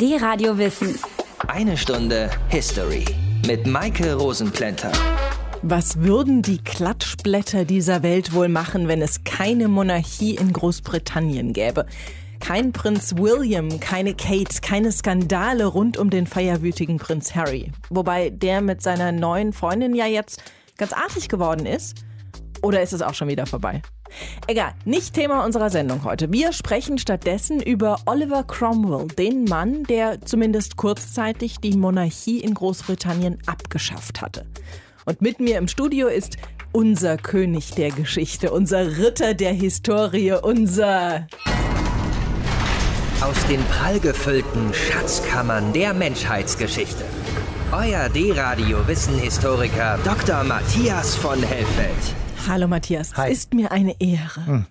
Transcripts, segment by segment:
Die Radio Wissen. Eine Stunde History mit Maike Rosenplanter. Was würden die Klatschblätter dieser Welt wohl machen, wenn es keine Monarchie in Großbritannien gäbe? Kein Prinz William, keine Kate, keine Skandale rund um den feierwütigen Prinz Harry. Wobei der mit seiner neuen Freundin ja jetzt ganz artig geworden ist. Oder ist es auch schon wieder vorbei? Egal, nicht Thema unserer Sendung heute. Wir sprechen stattdessen über Oliver Cromwell, den Mann, der zumindest kurzzeitig die Monarchie in Großbritannien abgeschafft hatte. Und mit mir im Studio ist unser König der Geschichte, unser Ritter der Historie, unser... Aus den prallgefüllten Schatzkammern der Menschheitsgeschichte. Euer D-Radio-Wissenhistoriker Dr. Matthias von Hellfeld. Hallo Matthias, Hi. es ist mir eine Ehre. Hm.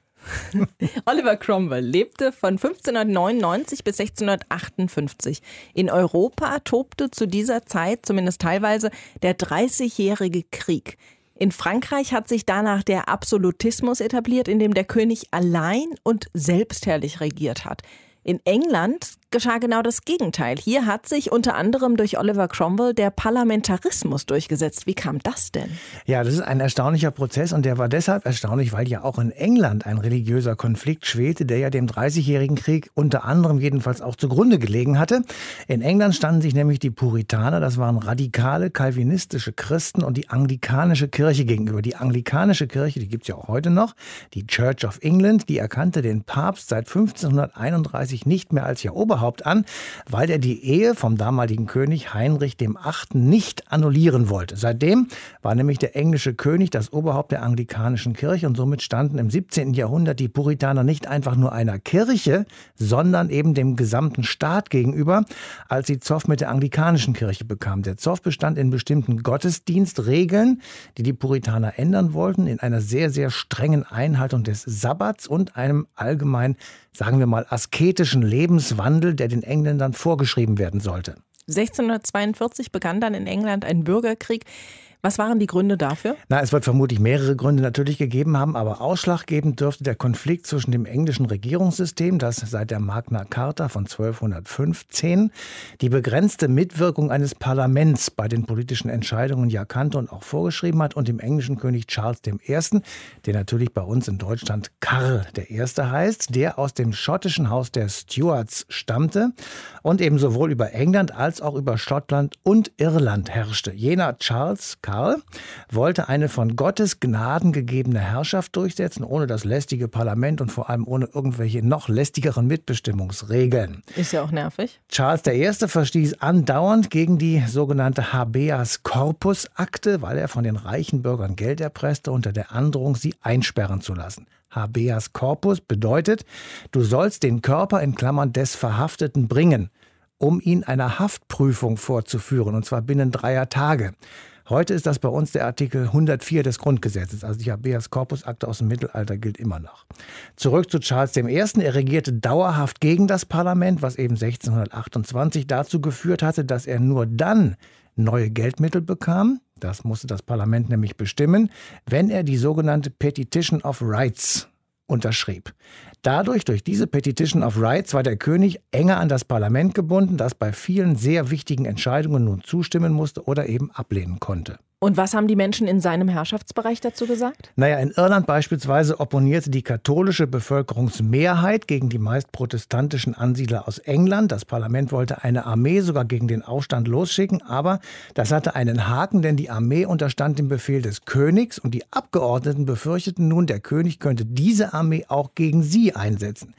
Oliver Cromwell lebte von 1599 bis 1658. In Europa tobte zu dieser Zeit, zumindest teilweise, der Dreißigjährige Krieg. In Frankreich hat sich danach der Absolutismus etabliert, in dem der König allein und selbstherrlich regiert hat. In England geschah genau das Gegenteil. Hier hat sich unter anderem durch Oliver Cromwell der Parlamentarismus durchgesetzt. Wie kam das denn? Ja, das ist ein erstaunlicher Prozess und der war deshalb erstaunlich, weil ja auch in England ein religiöser Konflikt schwelte, der ja dem Dreißigjährigen Krieg unter anderem jedenfalls auch zugrunde gelegen hatte. In England standen sich nämlich die Puritaner, das waren radikale kalvinistische Christen und die anglikanische Kirche gegenüber. Die anglikanische Kirche, die gibt's ja auch heute noch, die Church of England, die erkannte den Papst seit 1531 nicht mehr als ihr Oberhaupt an, weil er die Ehe vom damaligen König Heinrich VIII. nicht annullieren wollte. Seitdem war nämlich der englische König das Oberhaupt der anglikanischen Kirche und somit standen im 17. Jahrhundert die Puritaner nicht einfach nur einer Kirche, sondern eben dem gesamten Staat gegenüber, als sie Zoff mit der anglikanischen Kirche bekamen. Der Zoff bestand in bestimmten Gottesdienstregeln, die die Puritaner ändern wollten, in einer sehr, sehr strengen Einhaltung des Sabbats und einem allgemein, sagen wir mal, asketischen Lebenswandel, der den Engländern vorgeschrieben werden sollte. 1642 begann dann in England ein Bürgerkrieg. Was waren die Gründe dafür? Na, es wird vermutlich mehrere Gründe natürlich gegeben haben, aber ausschlaggebend dürfte der Konflikt zwischen dem englischen Regierungssystem, das seit der Magna Carta von 1215 die begrenzte Mitwirkung eines Parlaments bei den politischen Entscheidungen ja kannte und auch vorgeschrieben hat, und dem englischen König Charles I., der natürlich bei uns in Deutschland Karl I. heißt, der aus dem schottischen Haus der Stuarts stammte und eben sowohl über England als auch über Schottland und Irland herrschte. Jener Charles Karl wollte eine von Gottes Gnaden gegebene Herrschaft durchsetzen, ohne das lästige Parlament und vor allem ohne irgendwelche noch lästigeren Mitbestimmungsregeln. Ist ja auch nervig. Charles I. verstieß andauernd gegen die sogenannte Habeas Corpus Akte, weil er von den reichen Bürgern Geld erpresste unter der Androhung, sie einsperren zu lassen. Habeas Corpus bedeutet, du sollst den Körper in Klammern des Verhafteten bringen, um ihn einer Haftprüfung vorzuführen, und zwar binnen dreier Tage. Heute ist das bei uns der Artikel 104 des Grundgesetzes. Also die Habeas Corpus Akte aus dem Mittelalter gilt immer noch. Zurück zu Charles I. Er regierte dauerhaft gegen das Parlament, was eben 1628 dazu geführt hatte, dass er nur dann neue Geldmittel bekam, das musste das Parlament nämlich bestimmen, wenn er die sogenannte Petition of Rights unterschrieb. Dadurch, durch diese Petition of Rights, war der König enger an das Parlament gebunden, das bei vielen sehr wichtigen Entscheidungen nun zustimmen musste oder eben ablehnen konnte. Und was haben die Menschen in seinem Herrschaftsbereich dazu gesagt? Naja, in Irland beispielsweise opponierte die katholische Bevölkerungsmehrheit gegen die meist protestantischen Ansiedler aus England. Das Parlament wollte eine Armee sogar gegen den Aufstand losschicken, aber das hatte einen Haken, denn die Armee unterstand dem Befehl des Königs und die Abgeordneten befürchteten nun, der König könnte diese Armee auch gegen sie einsetzen.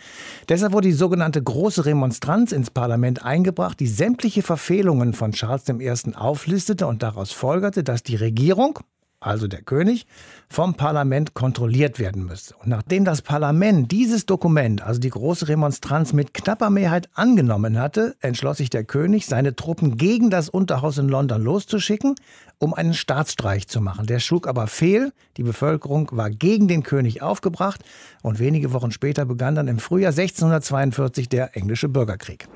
Deshalb wurde die sogenannte große Remonstranz ins Parlament eingebracht, die sämtliche Verfehlungen von Charles I. auflistete und daraus folgerte, dass die Regierung, also der König, vom Parlament kontrolliert werden müsste. Und nachdem das Parlament dieses Dokument, also die große Remonstranz, mit knapper Mehrheit angenommen hatte, entschloss sich der König, seine Truppen gegen das Unterhaus in London loszuschicken, um einen Staatsstreich zu machen. Der schlug aber fehl, die Bevölkerung war gegen den König aufgebracht und wenige Wochen später begann dann im Frühjahr 1642 der englische Bürgerkrieg.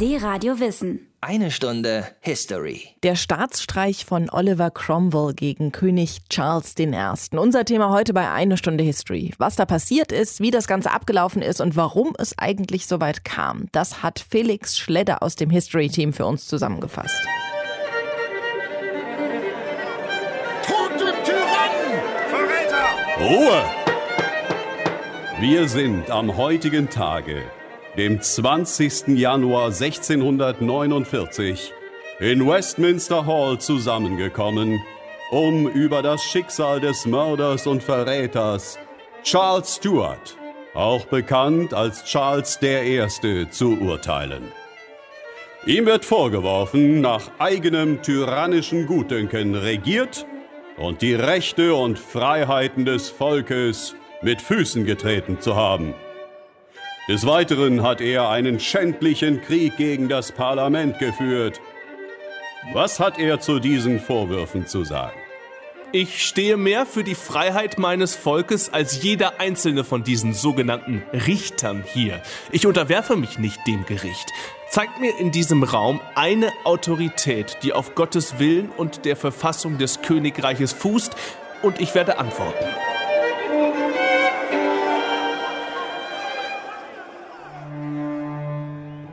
D-Radio Wissen. Eine Stunde History. Der Staatsstreich von Oliver Cromwell gegen König Charles I. Unser Thema heute bei Eine Stunde History. Was da passiert ist, wie das Ganze abgelaufen ist und warum es eigentlich so weit kam, das hat Felix Schledder aus dem History-Team für uns zusammengefasst. Tod dem Tyrannen! Verräter! Ruhe! Wir sind am heutigen Tage dem 20. Januar 1649, in Westminster Hall zusammengekommen, um über das Schicksal des Mörders und Verräters Charles Stuart, auch bekannt als Charles I., zu urteilen. Ihm wird vorgeworfen, nach eigenem tyrannischen Gutdünken regiert und die Rechte und Freiheiten des Volkes mit Füßen getreten zu haben. Des Weiteren hat er einen schändlichen Krieg gegen das Parlament geführt. Was hat er zu diesen Vorwürfen zu sagen? Ich stehe mehr für die Freiheit meines Volkes als jeder einzelne von diesen sogenannten Richtern hier. Ich unterwerfe mich nicht dem Gericht. Zeigt mir in diesem Raum eine Autorität, die auf Gottes Willen und der Verfassung des Königreiches fußt, und ich werde antworten.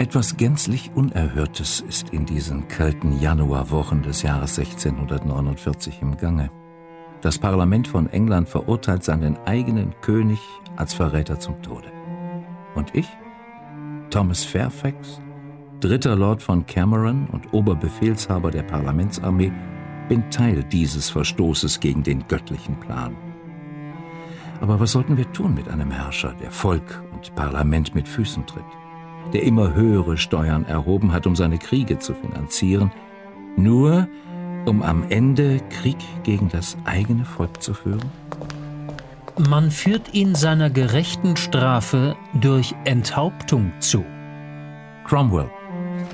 Etwas gänzlich Unerhörtes ist in diesen kalten Januarwochen des Jahres 1649 im Gange. Das Parlament von England verurteilt seinen eigenen König als Verräter zum Tode. Und ich, Thomas Fairfax, dritter Lord von Cameron und Oberbefehlshaber der Parlamentsarmee, bin Teil dieses Verstoßes gegen den göttlichen Plan. Aber was sollten wir tun mit einem Herrscher, der Volk und Parlament mit Füßen tritt? Der immer höhere Steuern erhoben hat, um seine Kriege zu finanzieren, nur um am Ende Krieg gegen das eigene Volk zu führen? Man führt ihn seiner gerechten Strafe durch Enthauptung zu. Cromwell.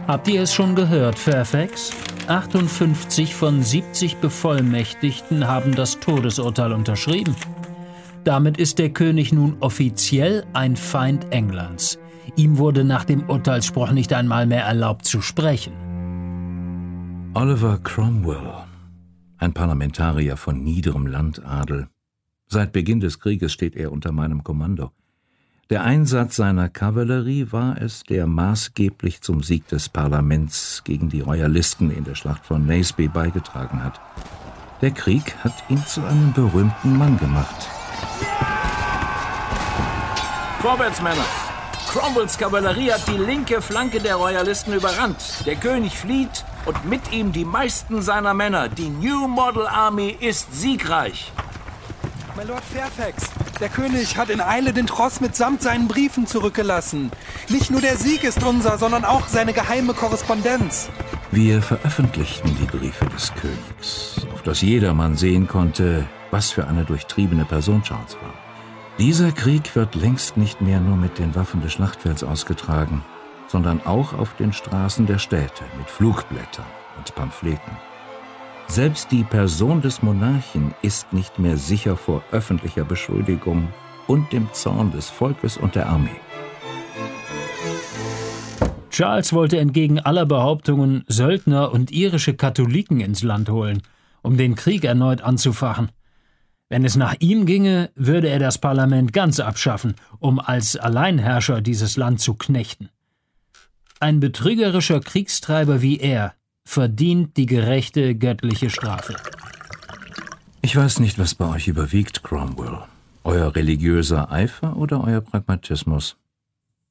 Habt ihr es schon gehört, Fairfax? 58 von 70 Bevollmächtigten haben das Todesurteil unterschrieben. Damit ist der König nun offiziell ein Feind Englands. Ihm wurde nach dem Urteilsspruch nicht einmal mehr erlaubt zu sprechen. Oliver Cromwell, ein Parlamentarier von niederem Landadel. Seit Beginn des Krieges steht er unter meinem Kommando. Der Einsatz seiner Kavallerie war es, der maßgeblich zum Sieg des Parlaments gegen die Royalisten in der Schlacht von Naseby beigetragen hat. Der Krieg hat ihn zu einem berühmten Mann gemacht. Vorwärts, Männer! Cromwells Kavallerie hat die linke Flanke der Royalisten überrannt. Der König flieht und mit ihm die meisten seiner Männer. Die New Model Army ist siegreich. Mein Lord Fairfax, der König hat in Eile den Tross mitsamt seinen Briefen zurückgelassen. Nicht nur der Sieg ist unser, sondern auch seine geheime Korrespondenz. Wir veröffentlichten die Briefe des Königs, auf dass jedermann sehen konnte, was für eine durchtriebene Person Charles war. Dieser Krieg wird längst nicht mehr nur mit den Waffen des Schlachtfelds ausgetragen, sondern auch auf den Straßen der Städte mit Flugblättern und Pamphleten. Selbst die Person des Monarchen ist nicht mehr sicher vor öffentlicher Beschuldigung und dem Zorn des Volkes und der Armee. Charles wollte entgegen aller Behauptungen Söldner und irische Katholiken ins Land holen, um den Krieg erneut anzufachen. Wenn es nach ihm ginge, würde er das Parlament ganz abschaffen, um als Alleinherrscher dieses Land zu knechten. Ein betrügerischer Kriegstreiber wie er verdient die gerechte göttliche Strafe. Ich weiß nicht, was bei euch überwiegt, Cromwell. Euer religiöser Eifer oder euer Pragmatismus?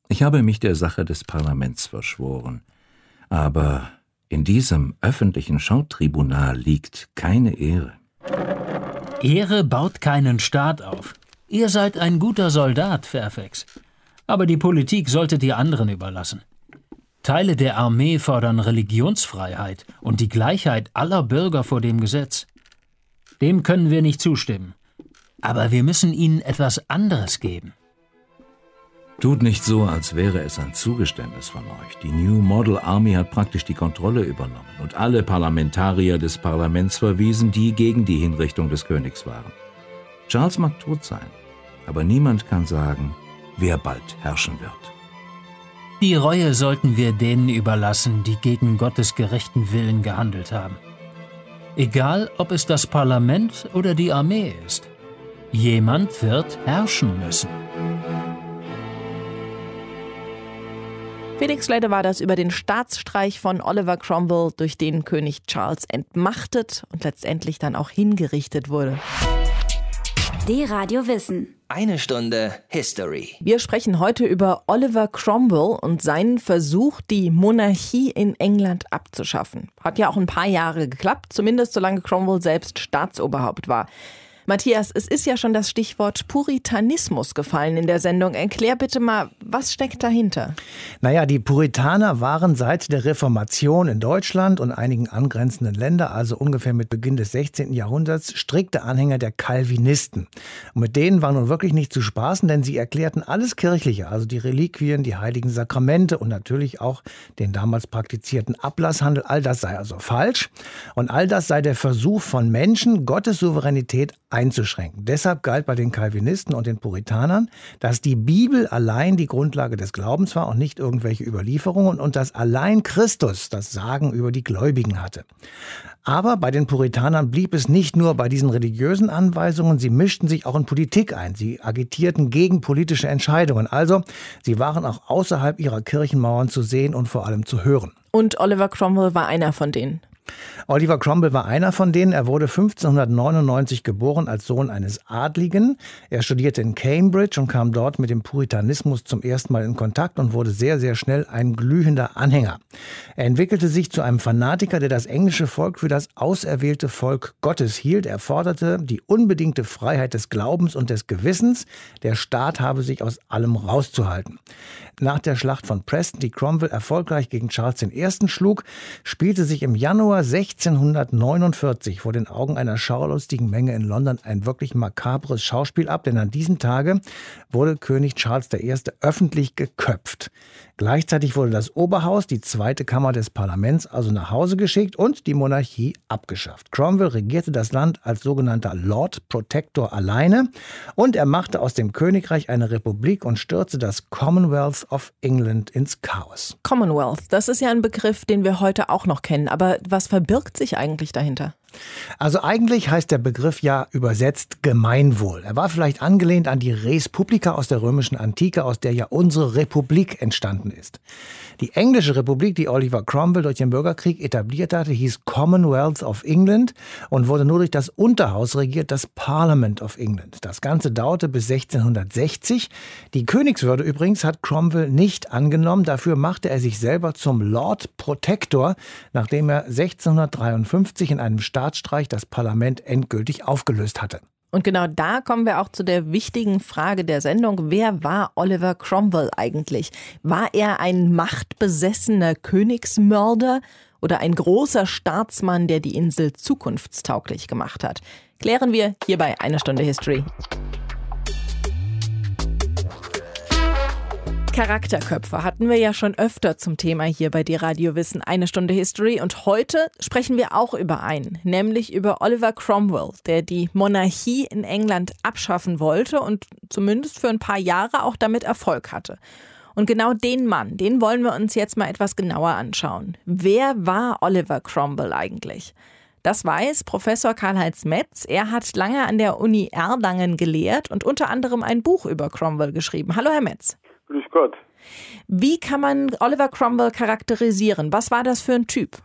Ich habe mich der Sache des Parlaments verschworen. Aber in diesem öffentlichen Schautribunal liegt keine Ehre. Ehre baut keinen Staat auf. Ihr seid ein guter Soldat, Fairfax. Aber die Politik solltet ihr anderen überlassen. Teile der Armee fordern Religionsfreiheit und die Gleichheit aller Bürger vor dem Gesetz. Dem können wir nicht zustimmen. Aber wir müssen ihnen etwas anderes geben. Tut nicht so, als wäre es ein Zugeständnis von euch. Die New Model Army hat praktisch die Kontrolle übernommen und alle Parlamentarier des Parlaments verwiesen, die gegen die Hinrichtung des Königs waren. Charles mag tot sein, aber niemand kann sagen, wer bald herrschen wird. Die Reue sollten wir denen überlassen, die gegen Gottes gerechten Willen gehandelt haben. Egal, ob es das Parlament oder die Armee ist. Jemand wird herrschen müssen. Felix Schlede war das über den Staatsstreich von Oliver Cromwell, durch den König Charles entmachtet und letztendlich dann auch hingerichtet wurde. D-Radio Wissen. Eine Stunde History. Wir sprechen heute über Oliver Cromwell und seinen Versuch, die Monarchie in England abzuschaffen. Hat ja auch ein paar Jahre geklappt, zumindest solange Cromwell selbst Staatsoberhaupt war. Matthias, es ist ja schon das Stichwort Puritanismus gefallen in der Sendung. Erklär bitte mal, was steckt dahinter? Naja, die Puritaner waren seit der Reformation in Deutschland und einigen angrenzenden Ländern, also ungefähr mit Beginn des 16. Jahrhunderts, strikte Anhänger der Calvinisten. Und mit denen war nun wirklich nicht zu spaßen, denn sie erklärten alles Kirchliche, also die Reliquien, die heiligen Sakramente und natürlich auch den damals praktizierten Ablasshandel. All das sei also falsch. Und all das sei der Versuch von Menschen, Gottes Souveränität einzuschränken. Deshalb galt bei den Calvinisten und den Puritanern, dass die Bibel allein die Grundlage des Glaubens war und nicht irgendwelche Überlieferungen und dass allein Christus das Sagen über die Gläubigen hatte. Aber bei den Puritanern blieb es nicht nur bei diesen religiösen Anweisungen, sie mischten sich auch in Politik ein. Sie agitierten gegen politische Entscheidungen. Also, sie waren auch außerhalb ihrer Kirchenmauern zu sehen und vor allem zu hören. Und Oliver Cromwell war einer von denen. Oliver Cromwell war einer von denen. Er wurde 1599 geboren als Sohn eines Adligen. Er studierte in Cambridge und kam dort mit dem Puritanismus zum ersten Mal in Kontakt und wurde sehr, sehr schnell ein glühender Anhänger. Er entwickelte sich zu einem Fanatiker, der das englische Volk für das auserwählte Volk Gottes hielt. Er forderte die unbedingte Freiheit des Glaubens und des Gewissens. Der Staat habe sich aus allem rauszuhalten. Nach der Schlacht von Preston, die Cromwell erfolgreich gegen Charles I. schlug, spielte sich im Januar 1649 vor den Augen einer schaulustigen Menge in London ein wirklich makabres Schauspiel ab, denn an diesem Tage wurde König Charles I. öffentlich geköpft. Gleichzeitig wurde das Oberhaus, die zweite Kammer des Parlaments, also nach Hause geschickt und die Monarchie abgeschafft. Cromwell regierte das Land als sogenannter Lord Protector alleine und er machte aus dem Königreich eine Republik und stürzte das Commonwealth of England ins Chaos. Commonwealth, das ist ja ein Begriff, den wir heute auch noch kennen. Aber was verbirgt sich eigentlich dahinter? Also eigentlich heißt der Begriff ja übersetzt Gemeinwohl. Er war vielleicht angelehnt an die Res Publica aus der römischen Antike, aus der ja unsere Republik entstanden ist. Die englische Republik, die Oliver Cromwell durch den Bürgerkrieg etabliert hatte, hieß Commonwealth of England und wurde nur durch das Unterhaus regiert, das Parliament of England. Das Ganze dauerte bis 1660. Die Königswürde übrigens hat Cromwell nicht angenommen. Dafür machte er sich selber zum Lord Protector, nachdem er 1653 in einem Staatsstreich das Parlament endgültig aufgelöst hatte. Und genau da kommen wir auch zu der wichtigen Frage der Sendung. Wer war Oliver Cromwell eigentlich? War er ein machtbesessener Königsmörder oder ein großer Staatsmann, der die Insel zukunftstauglich gemacht hat? Klären wir hierbei eine Stunde History. Charakterköpfe hatten wir ja schon öfter zum Thema hier bei die Radio Wissen eine Stunde History und heute sprechen wir auch über einen, nämlich über Oliver Cromwell, der die Monarchie in England abschaffen wollte und zumindest für ein paar Jahre auch damit Erfolg hatte. Und genau den Mann, den wollen wir uns jetzt mal etwas genauer anschauen. Wer war Oliver Cromwell eigentlich? Das weiß Professor Karl-Heinz Metz. Er hat lange an der Uni Erlangen gelehrt und unter anderem ein Buch über Cromwell geschrieben. Hallo, Herr Metz. Grüß Gott. Wie kann man Oliver Cromwell charakterisieren? Was war das für ein Typ?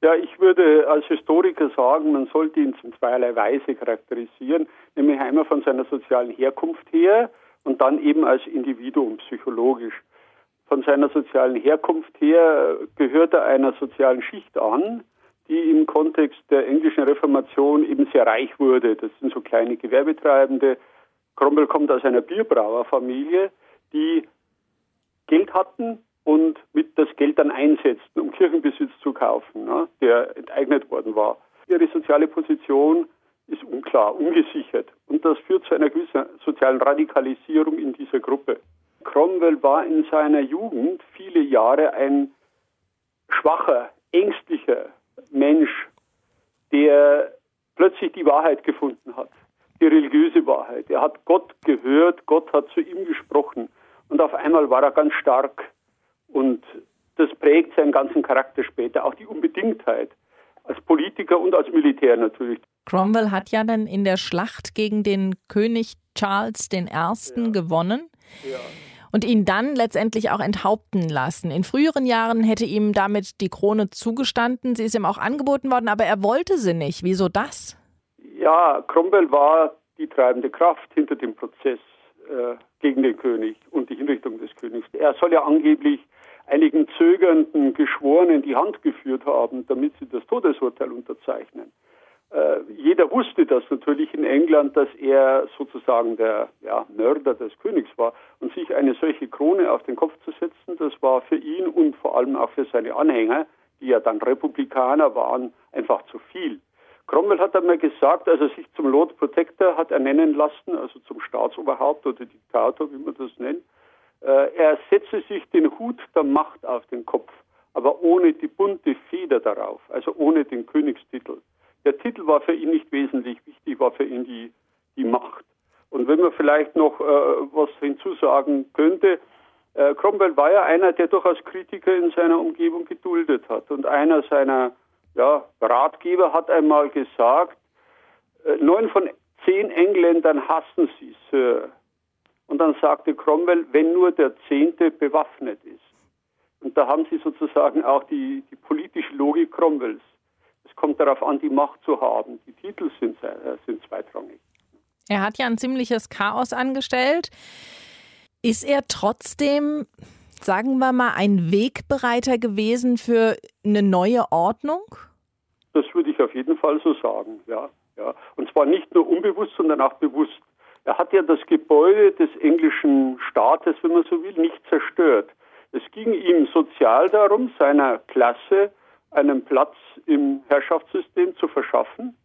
Ja, ich würde als Historiker sagen, man sollte ihn in zweierlei Weise charakterisieren, nämlich einmal von seiner sozialen Herkunft her und dann eben als Individuum psychologisch. Von seiner sozialen Herkunft her gehört er einer sozialen Schicht an, die im Kontext der englischen Reformation eben sehr reich wurde. Das sind so kleine Gewerbetreibende. Cromwell kommt aus einer Bierbrauerfamilie die Geld hatten und mit das Geld dann einsetzten, um Kirchenbesitz zu kaufen, ne, der enteignet worden war. Ihre soziale Position ist unklar, ungesichert. Und das führt zu einer gewissen sozialen Radikalisierung in dieser Gruppe. Cromwell war in seiner Jugend viele Jahre ein schwacher, ängstlicher Mensch, der plötzlich die Wahrheit gefunden hat, die religiöse Wahrheit. Er hat Gott gehört, Gott hat zu ihm gesprochen. Und auf einmal war er ganz stark Und das prägt seinen ganzen Charakter später, auch die Unbedingtheit als Politiker und als Militär natürlich. Cromwell hat ja dann in der Schlacht gegen den König Charles I. Ja. gewonnen. Ja. Und ihn dann letztendlich auch enthaupten lassen. In früheren Jahren hätte ihm damit die Krone zugestanden. Sie ist ihm auch angeboten worden, aber er wollte sie nicht. Wieso das? Ja, Cromwell war die treibende Kraft hinter dem Prozess äh, gegen den König und die Hinrichtung des Königs. Er soll ja angeblich einigen zögernden Geschworenen die Hand geführt haben, damit sie das Todesurteil unterzeichnen. Äh, jeder wusste das natürlich in England, dass er sozusagen der ja, Mörder des Königs war. Und sich eine solche Krone auf den Kopf zu setzen, das war für ihn und vor allem auch für seine Anhänger, die ja dann Republikaner waren, einfach zu viel. Cromwell hat einmal gesagt, als er sich zum Lord Protector hat ernennen lassen, also zum Staatsoberhaupt oder Diktator, wie man das nennt, äh, er setze sich den Hut der Macht auf den Kopf, aber ohne die bunte Feder darauf, also ohne den Königstitel. Der Titel war für ihn nicht wesentlich, wichtig war für ihn die, die Macht. Und wenn man vielleicht noch äh, was hinzusagen könnte, äh, Cromwell war ja einer, der durchaus Kritiker in seiner Umgebung geduldet hat. Und einer seiner ja, Ratgeber hat einmal gesagt, äh, neun von zehn Engländern hassen sie, Sir. Und dann sagte Cromwell, wenn nur der Zehnte bewaffnet ist. Und da haben Sie sozusagen auch die, die politische Logik Cromwells. Es kommt darauf an, die Macht zu haben. Die Titel sind, äh, sind zweitrangig. Er hat ja ein ziemliches Chaos angestellt. Ist er trotzdem, sagen wir mal, ein Wegbereiter gewesen für eine neue Ordnung? Das würde ich auf jeden Fall so sagen, ja. ja. Und zwar nicht nur unbewusst, sondern auch bewusst. Er hat ja das Gebäude des englischen Staates, wenn man so will, nicht zerstört. Es ging ihm sozial darum, seiner Klasse einen Platz im Herrschaftssystem zu verschaffen.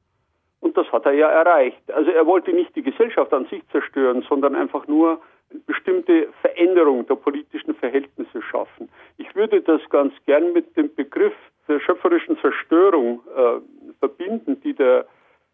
Und das hat er ja erreicht. Also er wollte nicht die Gesellschaft an sich zerstören, sondern einfach nur eine bestimmte Veränderung der politischen Verhältnisse schaffen. Ich würde das ganz gern mit dem Begriff der schöpferischen Zerstörung äh, verbinden, die der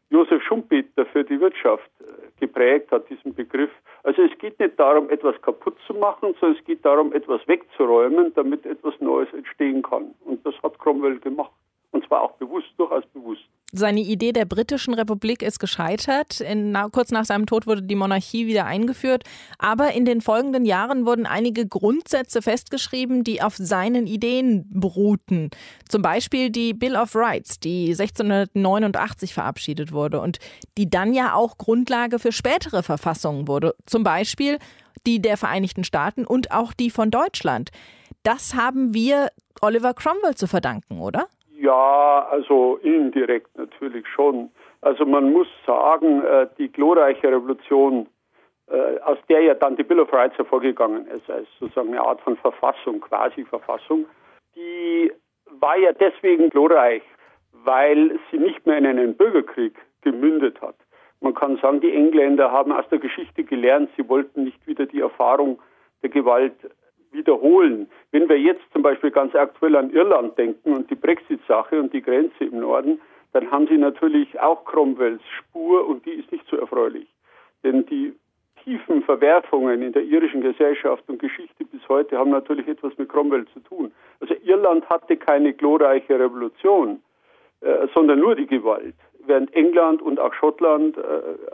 Josef Schumpeter für die Wirtschaft äh, geprägt hat, diesen Begriff. Also es geht nicht darum, etwas kaputt zu machen, sondern es geht darum, etwas wegzuräumen, damit etwas Neues entstehen kann. Und das hat Cromwell gemacht. Und zwar auch bewusst, durchaus bewusst. Seine Idee der britischen Republik ist gescheitert. In, na, kurz nach seinem Tod wurde die Monarchie wieder eingeführt. Aber in den folgenden Jahren wurden einige Grundsätze festgeschrieben, die auf seinen Ideen beruhten. Zum Beispiel die Bill of Rights, die 1689 verabschiedet wurde und die dann ja auch Grundlage für spätere Verfassungen wurde. Zum Beispiel die der Vereinigten Staaten und auch die von Deutschland. Das haben wir Oliver Cromwell zu verdanken, oder? Ja, also indirekt natürlich schon. Also man muss sagen, äh, die glorreiche Revolution, äh, aus der ja dann die Bill of Rights hervorgegangen ist, als sozusagen eine Art von Verfassung, quasi Verfassung, die war ja deswegen glorreich, weil sie nicht mehr in einen Bürgerkrieg gemündet hat. Man kann sagen, die Engländer haben aus der Geschichte gelernt, sie wollten nicht wieder die Erfahrung der Gewalt wiederholen. Wenn wir jetzt zum Beispiel ganz aktuell an Irland denken und die Brexit-Sache und die Grenze im Norden, dann haben sie natürlich auch Cromwells Spur und die ist nicht so erfreulich. Denn die tiefen Verwerfungen in der irischen Gesellschaft und Geschichte bis heute haben natürlich etwas mit Cromwell zu tun. Also Irland hatte keine glorreiche Revolution, äh, sondern nur die Gewalt, während England und auch Schottland äh,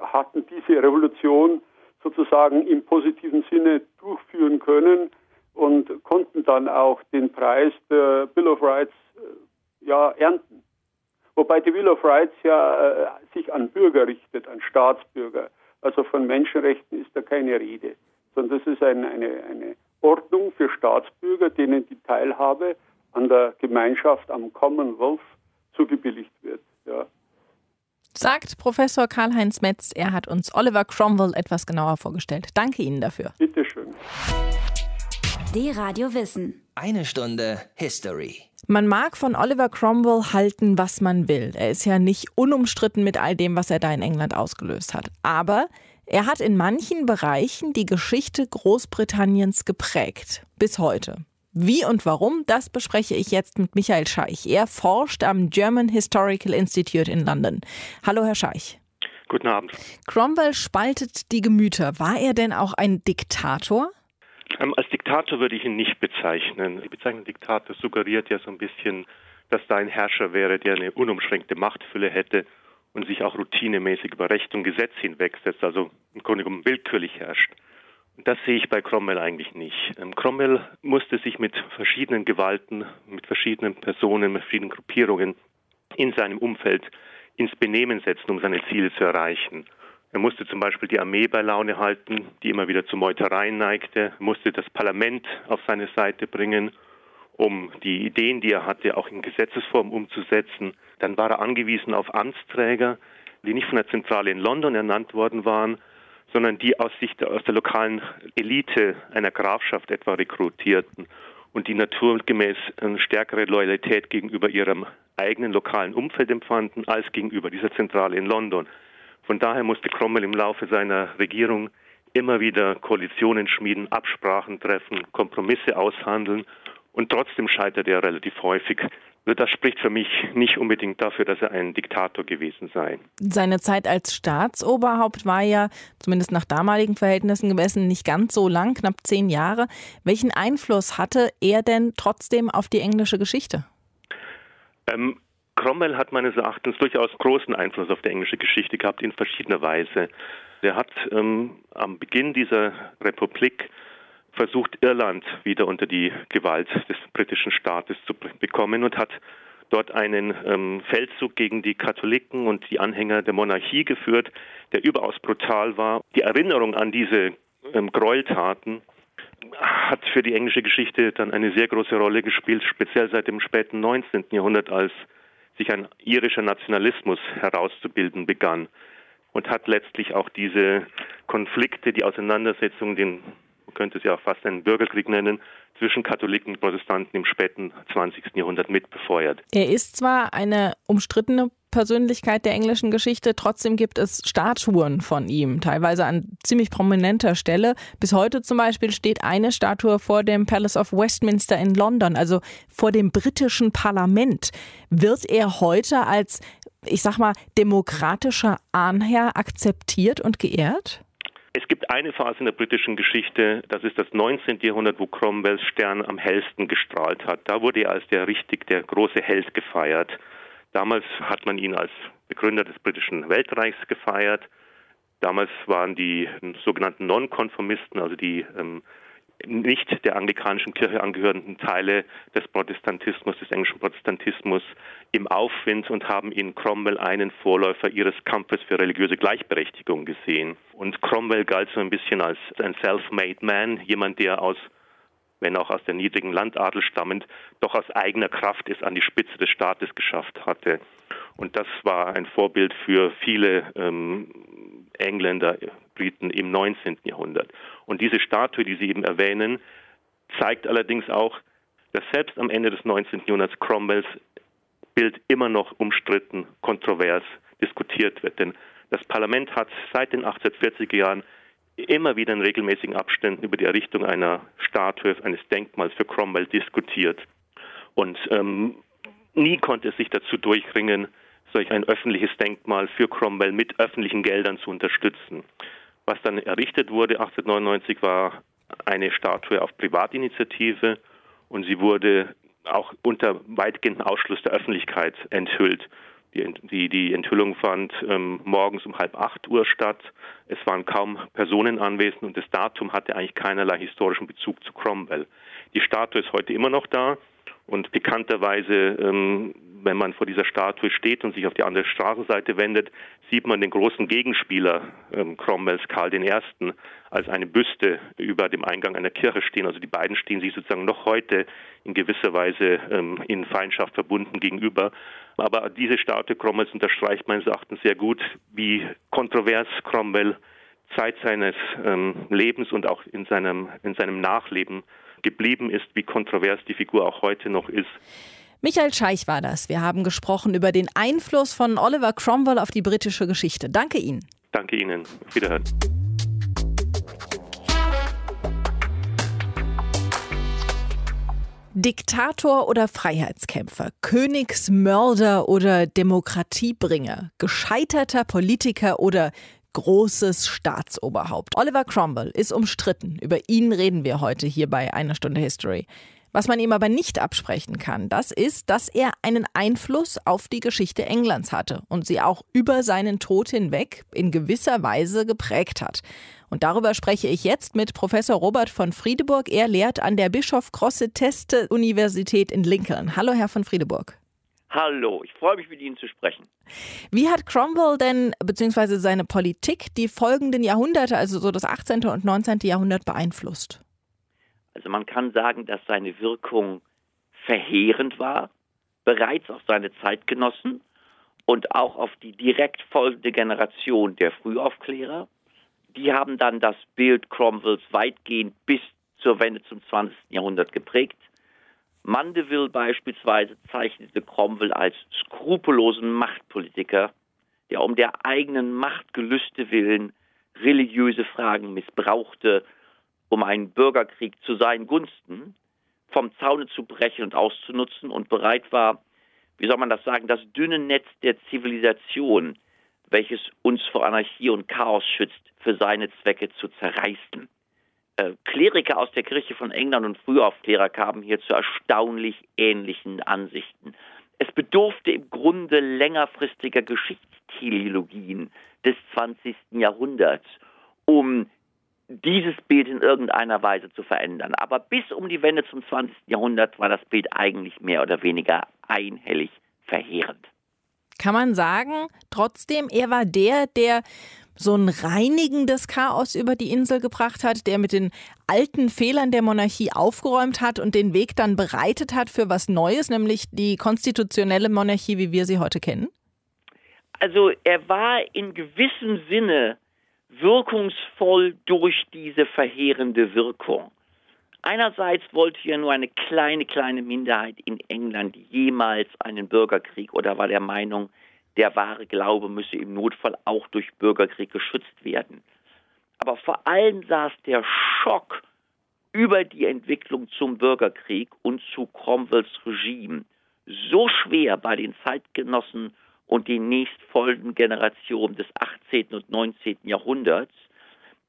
hatten diese Revolution sozusagen im positiven Sinne durchführen können und konnten dann auch den Preis der Bill of Rights äh, ja ernten. Wobei die Bill of Rights ja äh, sich an Bürger richtet, an Staatsbürger. Also von Menschenrechten ist da keine Rede, sondern das ist ein, eine, eine Ordnung für Staatsbürger, denen die Teilhabe an der Gemeinschaft, am Commonwealth zugebilligt wird. Ja. Sagt Professor Karl-Heinz Metz. Er hat uns Oliver Cromwell etwas genauer vorgestellt. Danke Ihnen dafür. Bitteschön. Die Radio Wissen. Eine Stunde History. Man mag von Oliver Cromwell halten, was man will. Er ist ja nicht unumstritten mit all dem, was er da in England ausgelöst hat. Aber er hat in manchen Bereichen die Geschichte Großbritanniens geprägt. Bis heute. Wie und warum, das bespreche ich jetzt mit Michael Scheich. Er forscht am German Historical Institute in London. Hallo, Herr Scheich. Guten Abend. Cromwell spaltet die Gemüter. War er denn auch ein Diktator? Ähm, als Diktator würde ich ihn nicht bezeichnen. Die Bezeichnung Diktator suggeriert ja so ein bisschen, dass da ein Herrscher wäre, der eine unumschränkte Machtfülle hätte und sich auch routinemäßig über Recht und Gesetz hinwegsetzt, also im Grunde genommen willkürlich herrscht. Das sehe ich bei Cromwell eigentlich nicht. Ähm, Cromwell musste sich mit verschiedenen Gewalten, mit verschiedenen Personen, mit verschiedenen Gruppierungen in seinem Umfeld ins Benehmen setzen, um seine Ziele zu erreichen. Er musste zum Beispiel die Armee bei Laune halten, die immer wieder zu Meutereien neigte, er musste das Parlament auf seine Seite bringen, um die Ideen, die er hatte, auch in Gesetzesform umzusetzen. Dann war er angewiesen auf Amtsträger, die nicht von der Zentrale in London ernannt worden waren, sondern die aus, sich aus der lokalen Elite einer Grafschaft etwa rekrutierten und die naturgemäß eine stärkere Loyalität gegenüber ihrem eigenen lokalen Umfeld empfanden als gegenüber dieser Zentrale in London. Von daher musste Cromwell im Laufe seiner Regierung immer wieder Koalitionen schmieden, Absprachen treffen, Kompromisse aushandeln und trotzdem scheiterte er relativ häufig das spricht für mich nicht unbedingt dafür, dass er ein Diktator gewesen sei. Seine Zeit als Staatsoberhaupt war ja, zumindest nach damaligen Verhältnissen gemessen, nicht ganz so lang, knapp zehn Jahre. Welchen Einfluss hatte er denn trotzdem auf die englische Geschichte? Ähm, Cromwell hat meines Erachtens durchaus großen Einfluss auf die englische Geschichte gehabt, in verschiedener Weise. Er hat ähm, am Beginn dieser Republik versucht, Irland wieder unter die Gewalt des britischen Staates zu bekommen und hat dort einen ähm, Feldzug gegen die Katholiken und die Anhänger der Monarchie geführt, der überaus brutal war. Die Erinnerung an diese ähm, Gräueltaten hat für die englische Geschichte dann eine sehr große Rolle gespielt, speziell seit dem späten 19. Jahrhundert, als sich ein irischer Nationalismus herauszubilden begann und hat letztlich auch diese Konflikte, die Auseinandersetzungen, den könnte es ja auch fast einen Bürgerkrieg nennen, zwischen Katholiken und Protestanten im späten 20. Jahrhundert mitbefeuert. Er ist zwar eine umstrittene Persönlichkeit der englischen Geschichte, trotzdem gibt es Statuen von ihm, teilweise an ziemlich prominenter Stelle. Bis heute zum Beispiel steht eine Statue vor dem Palace of Westminster in London, also vor dem britischen Parlament. Wird er heute als, ich sag mal, demokratischer Ahnherr akzeptiert und geehrt? Es gibt eine Phase in der britischen Geschichte, das ist das 19. Jahrhundert, wo Cromwells Stern am hellsten gestrahlt hat. Da wurde er als der richtig, der große Held gefeiert. Damals hat man ihn als Begründer des britischen Weltreichs gefeiert. Damals waren die sogenannten Nonkonformisten, also die ähm, nicht der anglikanischen Kirche angehörenden Teile des Protestantismus, des englischen Protestantismus im Aufwind und haben in Cromwell einen Vorläufer ihres Kampfes für religiöse Gleichberechtigung gesehen. Und Cromwell galt so ein bisschen als ein self-made man, jemand, der aus wenn auch aus der niedrigen Landadel stammend, doch aus eigener Kraft es an die Spitze des Staates geschafft hatte. Und das war ein Vorbild für viele ähm, Engländer, Briten im 19. Jahrhundert. Und diese Statue, die Sie eben erwähnen, zeigt allerdings auch, dass selbst am Ende des 19. Jahrhunderts Cromwells Bild immer noch umstritten, kontrovers diskutiert wird. Denn das Parlament hat seit den 1840er Jahren immer wieder in regelmäßigen Abständen über die Errichtung einer Statue, eines Denkmals für Cromwell diskutiert. Und ähm, nie konnte es sich dazu durchringen, solch ein öffentliches Denkmal für Cromwell mit öffentlichen Geldern zu unterstützen. Was dann errichtet wurde 1899 war eine Statue auf Privatinitiative und sie wurde auch unter weitgehenden Ausschluss der Öffentlichkeit enthüllt. Die, die, die Enthüllung fand ähm, morgens um halb acht Uhr statt. Es waren kaum Personen anwesend und das Datum hatte eigentlich keinerlei historischen Bezug zu Cromwell. Die Statue ist heute immer noch da und bekannterweise ähm, wenn man vor dieser Statue steht und sich auf die andere Straßenseite wendet, sieht man den großen Gegenspieler ähm, Cromwells Karl I. als eine Büste über dem Eingang einer Kirche stehen. Also die beiden stehen sich sozusagen noch heute in gewisser Weise ähm, in Feindschaft verbunden gegenüber. Aber diese Statue Cromwells unterstreicht meines Erachtens sehr gut, wie kontrovers Cromwell Zeit seines ähm, Lebens und auch in seinem, in seinem Nachleben geblieben ist, wie kontrovers die Figur auch heute noch ist. Michael Scheich war das. Wir haben gesprochen über den Einfluss von Oliver Cromwell auf die britische Geschichte. Danke Ihnen. Danke Ihnen. Auf Wiederhören. Diktator oder Freiheitskämpfer, Königsmörder oder Demokratiebringer, gescheiterter Politiker oder großes Staatsoberhaupt. Oliver Cromwell ist umstritten. Über ihn reden wir heute hier bei einer Stunde History. Was man ihm aber nicht absprechen kann, das ist, dass er einen Einfluss auf die Geschichte Englands hatte und sie auch über seinen Tod hinweg in gewisser Weise geprägt hat. Und darüber spreche ich jetzt mit Professor Robert von Friedeburg. Er lehrt an der Bischof Crosse Teste Universität in Lincoln. Hallo, Herr von Friedeburg. Hallo, ich freue mich, mit Ihnen zu sprechen. Wie hat Cromwell denn, beziehungsweise seine Politik, die folgenden Jahrhunderte, also so das 18. und 19. Jahrhundert beeinflusst? Also man kann sagen, dass seine Wirkung verheerend war, bereits auf seine Zeitgenossen und auch auf die direkt folgende Generation der Frühaufklärer. Die haben dann das Bild Cromwells weitgehend bis zur Wende zum 20. Jahrhundert geprägt. Mandeville beispielsweise zeichnete Cromwell als skrupellosen Machtpolitiker, der um der eigenen Machtgelüste willen religiöse Fragen missbrauchte um einen Bürgerkrieg zu seinen Gunsten vom Zaune zu brechen und auszunutzen und bereit war, wie soll man das sagen, das dünne Netz der Zivilisation, welches uns vor Anarchie und Chaos schützt, für seine Zwecke zu zerreißen. Äh, Kleriker aus der Kirche von England und Frühaufklärer kamen hier zu erstaunlich ähnlichen Ansichten. Es bedurfte im Grunde längerfristiger Geschichtsteleologien des 20. Jahrhunderts, um dieses Bild in irgendeiner Weise zu verändern. Aber bis um die Wende zum 20. Jahrhundert war das Bild eigentlich mehr oder weniger einhellig verheerend. Kann man sagen, trotzdem, er war der, der so ein reinigendes Chaos über die Insel gebracht hat, der mit den alten Fehlern der Monarchie aufgeräumt hat und den Weg dann bereitet hat für was Neues, nämlich die konstitutionelle Monarchie, wie wir sie heute kennen? Also er war in gewissem Sinne wirkungsvoll durch diese verheerende Wirkung. Einerseits wollte ja nur eine kleine, kleine Minderheit in England jemals einen Bürgerkrieg oder war der Meinung, der wahre Glaube müsse im Notfall auch durch Bürgerkrieg geschützt werden. Aber vor allem saß der Schock über die Entwicklung zum Bürgerkrieg und zu Cromwells Regime so schwer bei den Zeitgenossen und die nächstfolgenden Generationen des 18. und 19. Jahrhunderts,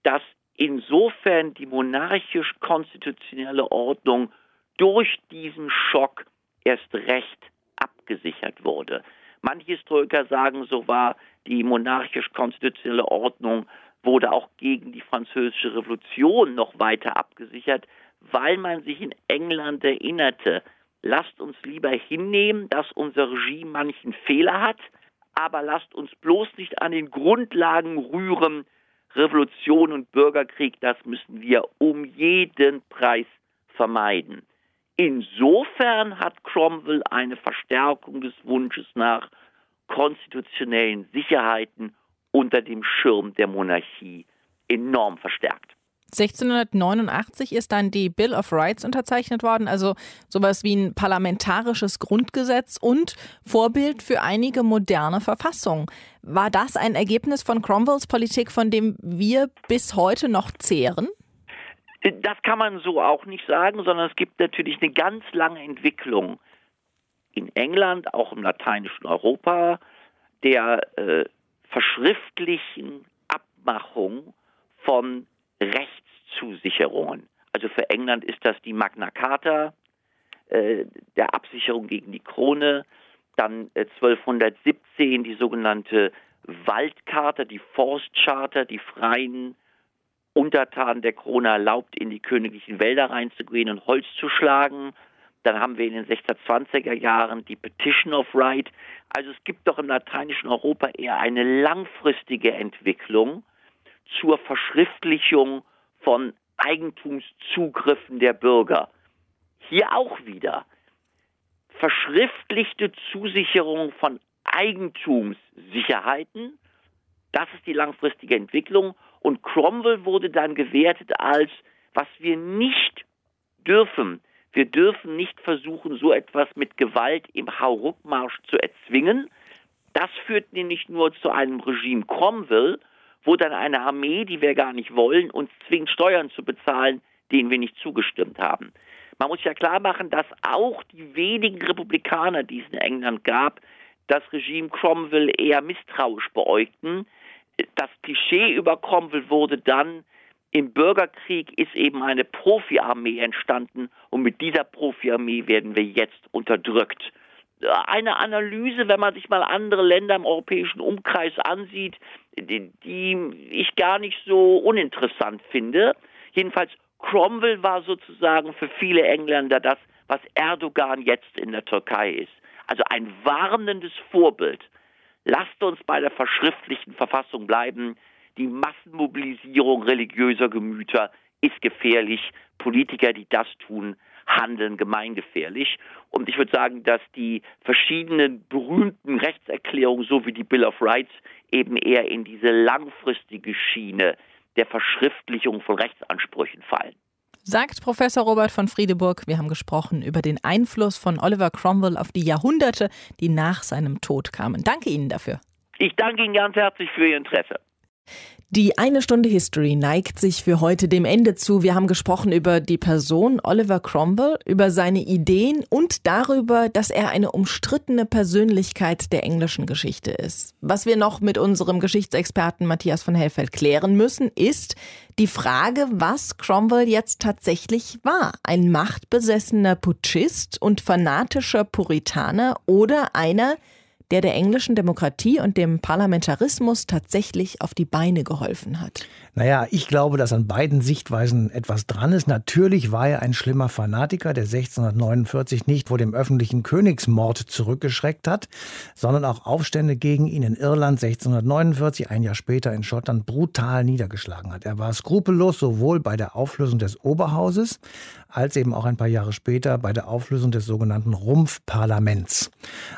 dass insofern die monarchisch-konstitutionelle Ordnung durch diesen Schock erst recht abgesichert wurde. Manche Historiker sagen sogar, die monarchisch-konstitutionelle Ordnung wurde auch gegen die französische Revolution noch weiter abgesichert, weil man sich in England erinnerte, lasst uns lieber hinnehmen, dass unser Regime manchen Fehler hat, aber lasst uns bloß nicht an den Grundlagen rühren. Revolution und Bürgerkrieg, das müssen wir um jeden Preis vermeiden. Insofern hat Cromwell eine Verstärkung des Wunsches nach konstitutionellen Sicherheiten unter dem Schirm der Monarchie enorm verstärkt. 1689 ist dann die Bill of Rights unterzeichnet worden, also sowas wie ein parlamentarisches Grundgesetz und Vorbild für einige moderne Verfassungen. War das ein Ergebnis von Cromwells Politik, von dem wir bis heute noch zehren? Das kann man so auch nicht sagen, sondern es gibt natürlich eine ganz lange Entwicklung in England, auch im lateinischen Europa, der äh, verschriftlichen Abmachung von Rechtszusicherungen. Also für England ist das die Magna Carta, äh, der Absicherung gegen die Krone, dann äh, 1217 die sogenannte Waldcharta, die Forstcharta, die freien Untertanen der Krone erlaubt, in die königlichen Wälder reinzugehen und Holz zu schlagen. Dann haben wir in den 1620er Jahren die Petition of Right. Also es gibt doch im lateinischen Europa eher eine langfristige Entwicklung zur Verschriftlichung von Eigentumszugriffen der Bürger. Hier auch wieder verschriftlichte Zusicherung von Eigentumssicherheiten. Das ist die langfristige Entwicklung. Und Cromwell wurde dann gewertet als, was wir nicht dürfen. Wir dürfen nicht versuchen, so etwas mit Gewalt im Hauruckmarsch zu erzwingen. Das führt nämlich nur zu einem Regime Cromwell, wo dann eine Armee, die wir gar nicht wollen, uns zwingt, Steuern zu bezahlen, denen wir nicht zugestimmt haben. Man muss ja klar machen, dass auch die wenigen Republikaner, die es in England gab, das Regime Cromwell eher misstrauisch beäugten. Das Klischee über Cromwell wurde dann, im Bürgerkrieg ist eben eine Profiarmee entstanden und mit dieser Profiarmee werden wir jetzt unterdrückt. Eine Analyse, wenn man sich mal andere Länder im europäischen Umkreis ansieht, die, die ich gar nicht so uninteressant finde. Jedenfalls Cromwell war sozusagen für viele Engländer das, was Erdogan jetzt in der Türkei ist. Also ein warnendes Vorbild. Lasst uns bei der verschriftlichten Verfassung bleiben. Die Massenmobilisierung religiöser Gemüter ist gefährlich. Politiker, die das tun, handeln gemeingefährlich. Und ich würde sagen, dass die verschiedenen berühmten Rechtserklärungen, so wie die Bill of Rights, eben eher in diese langfristige Schiene der Verschriftlichung von Rechtsansprüchen fallen. Sagt Professor Robert von Friedeburg. Wir haben gesprochen über den Einfluss von Oliver Cromwell auf die Jahrhunderte, die nach seinem Tod kamen. Danke Ihnen dafür. Ich danke Ihnen ganz herzlich für Ihr Interesse. Die eine Stunde History neigt sich für heute dem Ende zu. Wir haben gesprochen über die Person Oliver Cromwell, über seine Ideen und darüber, dass er eine umstrittene Persönlichkeit der englischen Geschichte ist. Was wir noch mit unserem Geschichtsexperten Matthias von Hellfeld klären müssen, ist die Frage, was Cromwell jetzt tatsächlich war. Ein machtbesessener Putschist und fanatischer Puritaner oder einer, der der englischen Demokratie und dem Parlamentarismus tatsächlich auf die Beine geholfen hat? Naja, ich glaube, dass an beiden Sichtweisen etwas dran ist. Natürlich war er ein schlimmer Fanatiker, der 1649 nicht vor dem öffentlichen Königsmord zurückgeschreckt hat, sondern auch Aufstände gegen ihn in Irland 1649, ein Jahr später in Schottland, brutal niedergeschlagen hat. Er war skrupellos sowohl bei der Auflösung des Oberhauses als eben auch ein paar Jahre später bei der Auflösung des sogenannten Rumpfparlaments.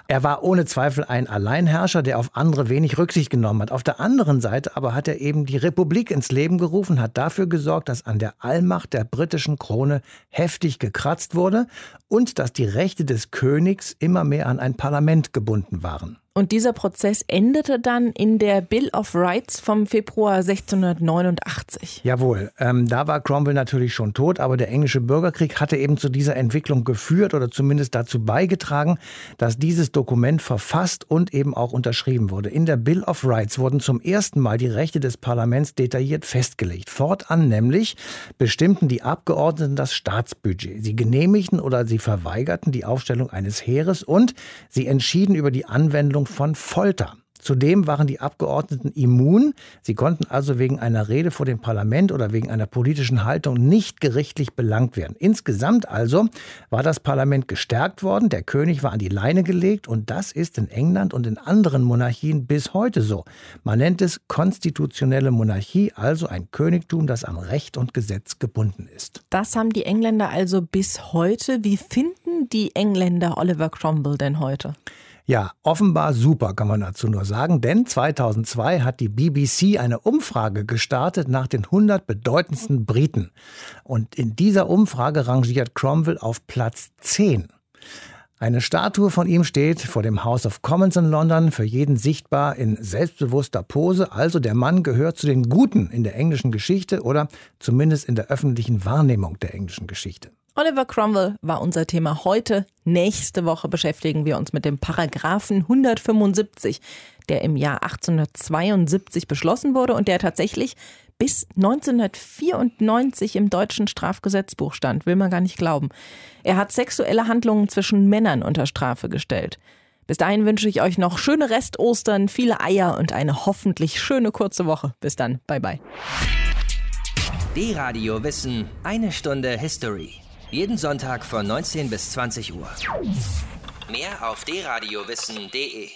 Er war ohne Zweifel ein Alleinherrscher, der auf andere wenig Rücksicht genommen hat. Auf der anderen Seite aber hat er eben die Republik ins Leben gerufen, hat dafür gesorgt, dass an der Allmacht der britischen Krone heftig gekratzt wurde und dass die Rechte des Königs immer mehr an ein Parlament gebunden waren. Und dieser Prozess endete dann in der Bill of Rights vom Februar 1689. Jawohl, ähm, da war Cromwell natürlich schon tot, aber der englische Bürgerkrieg hatte eben zu dieser Entwicklung geführt oder zumindest dazu beigetragen, dass dieses Dokument verfasst und eben auch unterschrieben wurde. In der Bill of Rights wurden zum ersten Mal die Rechte des Parlaments detailliert festgelegt. Fortan nämlich bestimmten die Abgeordneten das Staatsbudget. Sie genehmigten oder sie verweigerten die Aufstellung eines Heeres und sie entschieden über die Anwendung von Folter. Zudem waren die Abgeordneten immun. Sie konnten also wegen einer Rede vor dem Parlament oder wegen einer politischen Haltung nicht gerichtlich belangt werden. Insgesamt also war das Parlament gestärkt worden, der König war an die Leine gelegt und das ist in England und in anderen Monarchien bis heute so. Man nennt es konstitutionelle Monarchie, also ein Königtum, das an Recht und Gesetz gebunden ist. Das haben die Engländer also bis heute. Wie finden die Engländer Oliver Cromwell denn heute? Ja, offenbar super, kann man dazu nur sagen, denn 2002 hat die BBC eine Umfrage gestartet nach den 100 bedeutendsten Briten. Und in dieser Umfrage rangiert Cromwell auf Platz 10. Eine Statue von ihm steht vor dem House of Commons in London, für jeden sichtbar in selbstbewusster Pose. Also der Mann gehört zu den Guten in der englischen Geschichte oder zumindest in der öffentlichen Wahrnehmung der englischen Geschichte. Oliver Cromwell war unser Thema heute. Nächste Woche beschäftigen wir uns mit dem Paragraphen 175, der im Jahr 1872 beschlossen wurde und der tatsächlich bis 1994 im deutschen Strafgesetzbuch stand. Will man gar nicht glauben. Er hat sexuelle Handlungen zwischen Männern unter Strafe gestellt. Bis dahin wünsche ich euch noch schöne Restostern, viele Eier und eine hoffentlich schöne kurze Woche. Bis dann. Bye bye. D-Radio Wissen, eine Stunde History. Jeden Sonntag von 19 bis 20 Uhr. Mehr auf dradiowissen.de